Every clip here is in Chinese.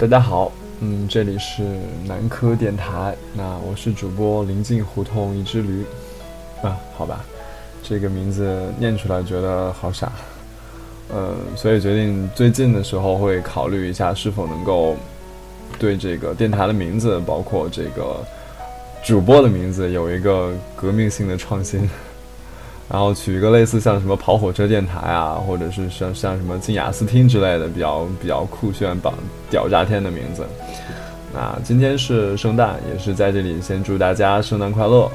大家好，嗯，这里是南科电台，那我是主播临近胡同一只驴，啊，好吧，这个名字念出来觉得好傻，呃，所以决定最近的时候会考虑一下是否能够对这个电台的名字，包括这个主播的名字有一个革命性的创新。然后取一个类似像什么跑火车电台啊，或者是像像什么进雅思听之类的比较比较酷炫、榜屌炸天的名字。那今天是圣诞，也是在这里先祝大家圣诞快乐。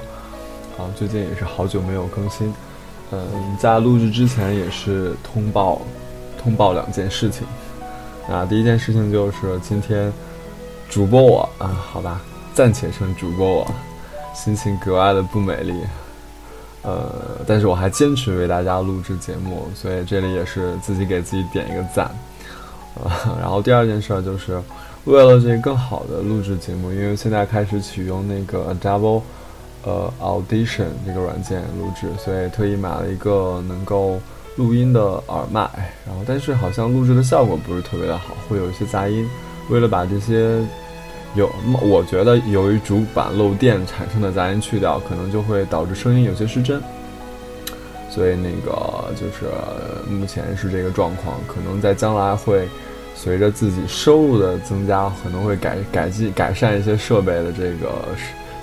好，最近也是好久没有更新，嗯，在录制之前也是通报通报两件事情。那第一件事情就是今天主播我啊，好吧，暂且称主播我，心情格外的不美丽。呃，但是我还坚持为大家录制节目，所以这里也是自己给自己点一个赞。呃，然后第二件事儿就是，为了这更好的录制节目，因为现在开始启用那个 Double 呃 Audition 这个软件录制，所以特意买了一个能够录音的耳麦。然后，但是好像录制的效果不是特别的好，会有一些杂音。为了把这些有，我觉得由于主板漏电产生的杂音去掉，可能就会导致声音有些失真。所以那个就是目前是这个状况，可能在将来会随着自己收入的增加，可能会改改进改善一些设备的这个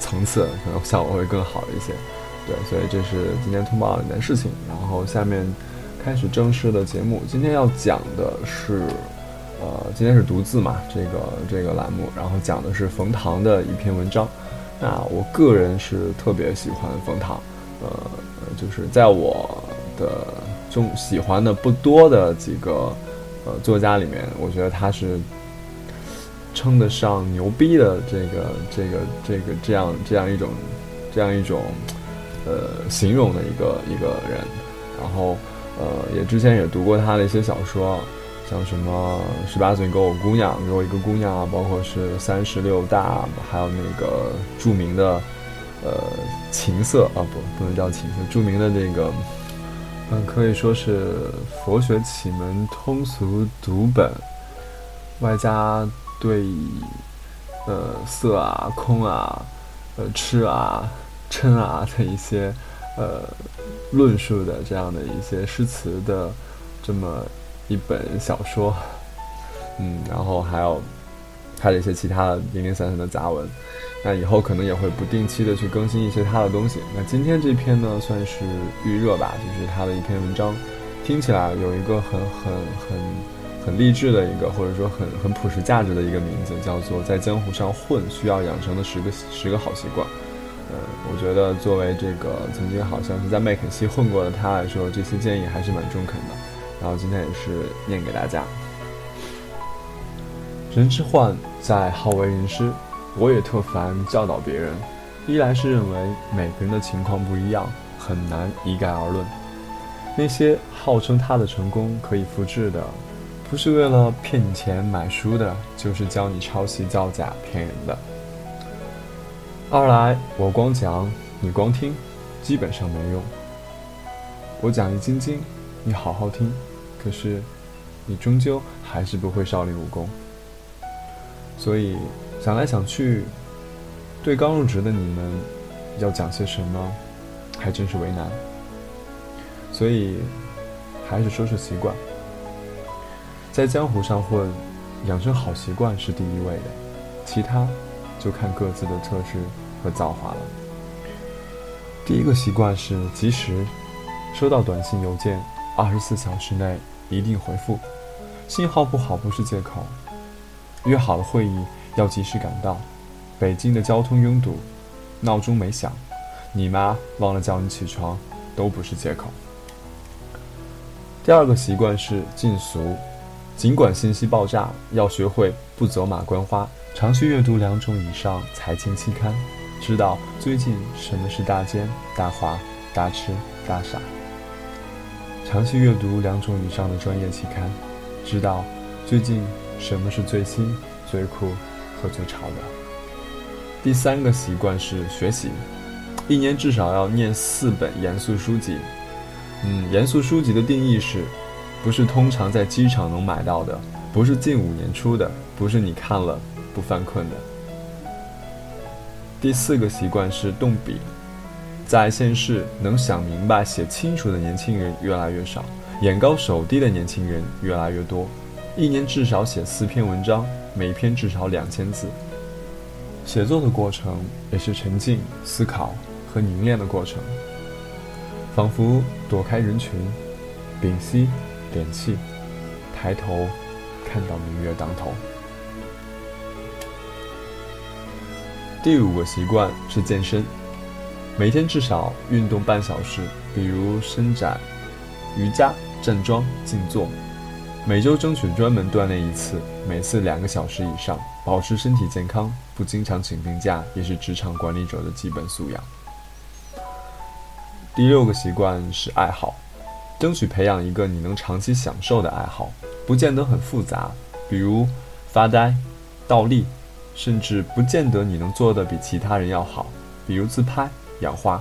层次，可能效果会更好一些。对，所以这是今天通报的一件事情。然后下面开始正式的节目，今天要讲的是。呃，今天是读字嘛，这个这个栏目，然后讲的是冯唐的一篇文章。那我个人是特别喜欢冯唐，呃，就是在我的中喜欢的不多的几个呃作家里面，我觉得他是称得上牛逼的这个这个这个这样这样一种这样一种呃形容的一个一个人。然后呃，也之前也读过他的一些小说。像什么十八岁给我姑娘，给我一个姑娘啊，包括是三十六大，还有那个著名的，呃，情色啊，不，不能叫情色，著名的那个，嗯，可以说是佛学启蒙通俗读本，外加对，呃，色啊、空啊、呃、吃啊、嗔啊的一些，呃，论述的这样的一些诗词的这么。一本小说，嗯，然后还有他的一些其他的零零散散的杂文，那以后可能也会不定期的去更新一些他的东西。那今天这篇呢，算是预热吧，就是他的一篇文章，听起来有一个很很很很励志的一个，或者说很很朴实价值的一个名字，叫做《在江湖上混需要养成的十个十个好习惯》。呃，我觉得作为这个曾经好像是在麦肯锡混过的他来说，这些建议还是蛮中肯的。然后今天也是念给大家。人之患在好为人师，我也特烦教导别人。一来是认为每个人的情况不一样，很难一概而论。那些号称他的成功可以复制的，不是为了骗你钱买书的，就是教你抄袭造假骗人的。二来我光讲，你光听，基本上没用。我讲一斤斤，你好好听。可是，你终究还是不会少林武功，所以想来想去，对刚入职的你们要讲些什么，还真是为难。所以，还是说说习惯，在江湖上混，养成好习惯是第一位的，其他就看各自的特质和造化了。第一个习惯是及时收到短信邮件，二十四小时内。一定回复，信号不好不是借口。约好了会议要及时赶到。北京的交通拥堵，闹钟没响，你妈忘了叫你起床，都不是借口。第二个习惯是禁俗，尽管信息爆炸，要学会不走马观花，长期阅读两种以上财经期刊，知道最近什么是大奸大滑大吃大傻。长期阅读两种以上的专业期刊，知道最近什么是最新、最酷和最潮的。第三个习惯是学习，一年至少要念四本严肃书籍。嗯，严肃书籍的定义是，不是通常在机场能买到的，不是近五年出的，不是你看了不犯困的。第四个习惯是动笔，在现世能想明白、写清楚的年轻人越来越少，眼高手低的年轻人越来越多。一年至少写四篇文章，每篇至少两千字。写作的过程也是沉静、思考和凝练的过程，仿佛躲开人群，屏息敛气，抬头看到明月当头。第五个习惯是健身，每天至少运动半小时，比如伸展、瑜伽、站桩、静坐。每周争取专门锻炼一次，每次两个小时以上，保持身体健康，不经常请病假也是职场管理者的基本素养。第六个习惯是爱好，争取培养一个你能长期享受的爱好，不见得很复杂，比如发呆、倒立。甚至不见得你能做的比其他人要好，比如自拍、养花。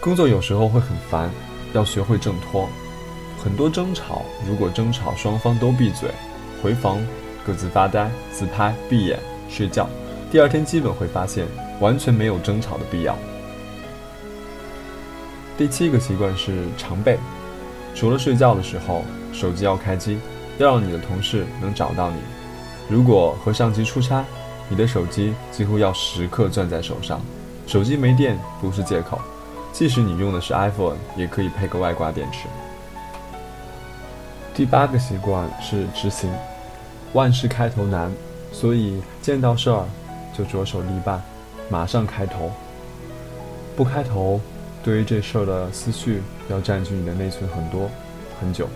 工作有时候会很烦，要学会挣脱。很多争吵，如果争吵双方都闭嘴，回房各自发呆、自拍、闭眼睡觉，第二天基本会发现完全没有争吵的必要。第七个习惯是常备，除了睡觉的时候，手机要开机，要让你的同事能找到你。如果和上级出差，你的手机几乎要时刻攥在手上。手机没电不是借口，即使你用的是 iPhone，也可以配个外挂电池。第八个习惯是执行，万事开头难，所以见到事儿就着手立办，马上开头。不开头，对于这事儿的思绪要占据你的内存很多很久。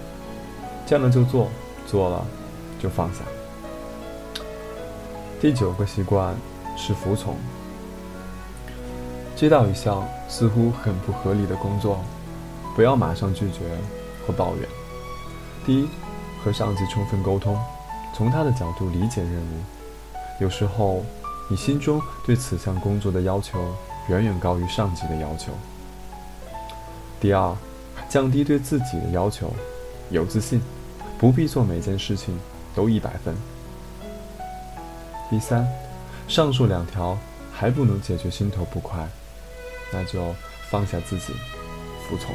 见了就做，做了就放下。第九个习惯是服从。接到一项似乎很不合理的工作，不要马上拒绝或抱怨。第一，和上级充分沟通，从他的角度理解任务。有时候，你心中对此项工作的要求远远高于上级的要求。第二，降低对自己的要求，有自信，不必做每件事情都一百分。第三，上述两条还不能解决心头不快，那就放下自己，服从。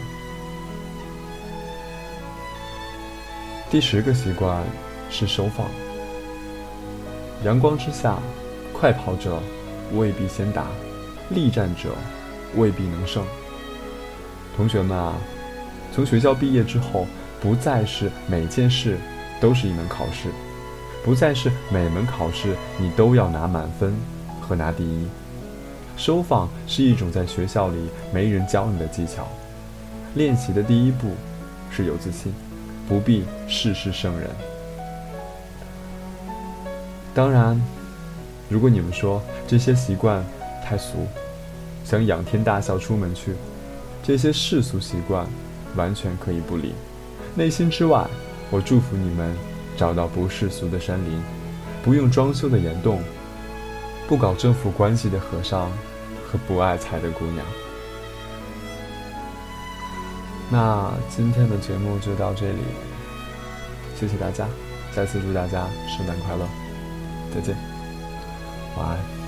第十个习惯是收放。阳光之下，快跑者未必先达，力战者未必能胜。同学们啊，从学校毕业之后，不再是每件事都是一门考试。不再是每门考试你都要拿满分和拿第一，收放是一种在学校里没人教你的技巧。练习的第一步是有自信，不必事事胜人。当然，如果你们说这些习惯太俗，想仰天大笑出门去，这些世俗习惯完全可以不理。内心之外，我祝福你们。找到不世俗的山林，不用装修的岩洞，不搞政府关系的和尚，和不爱财的姑娘。那今天的节目就到这里，谢谢大家，再次祝大家圣诞快乐，再见，晚安。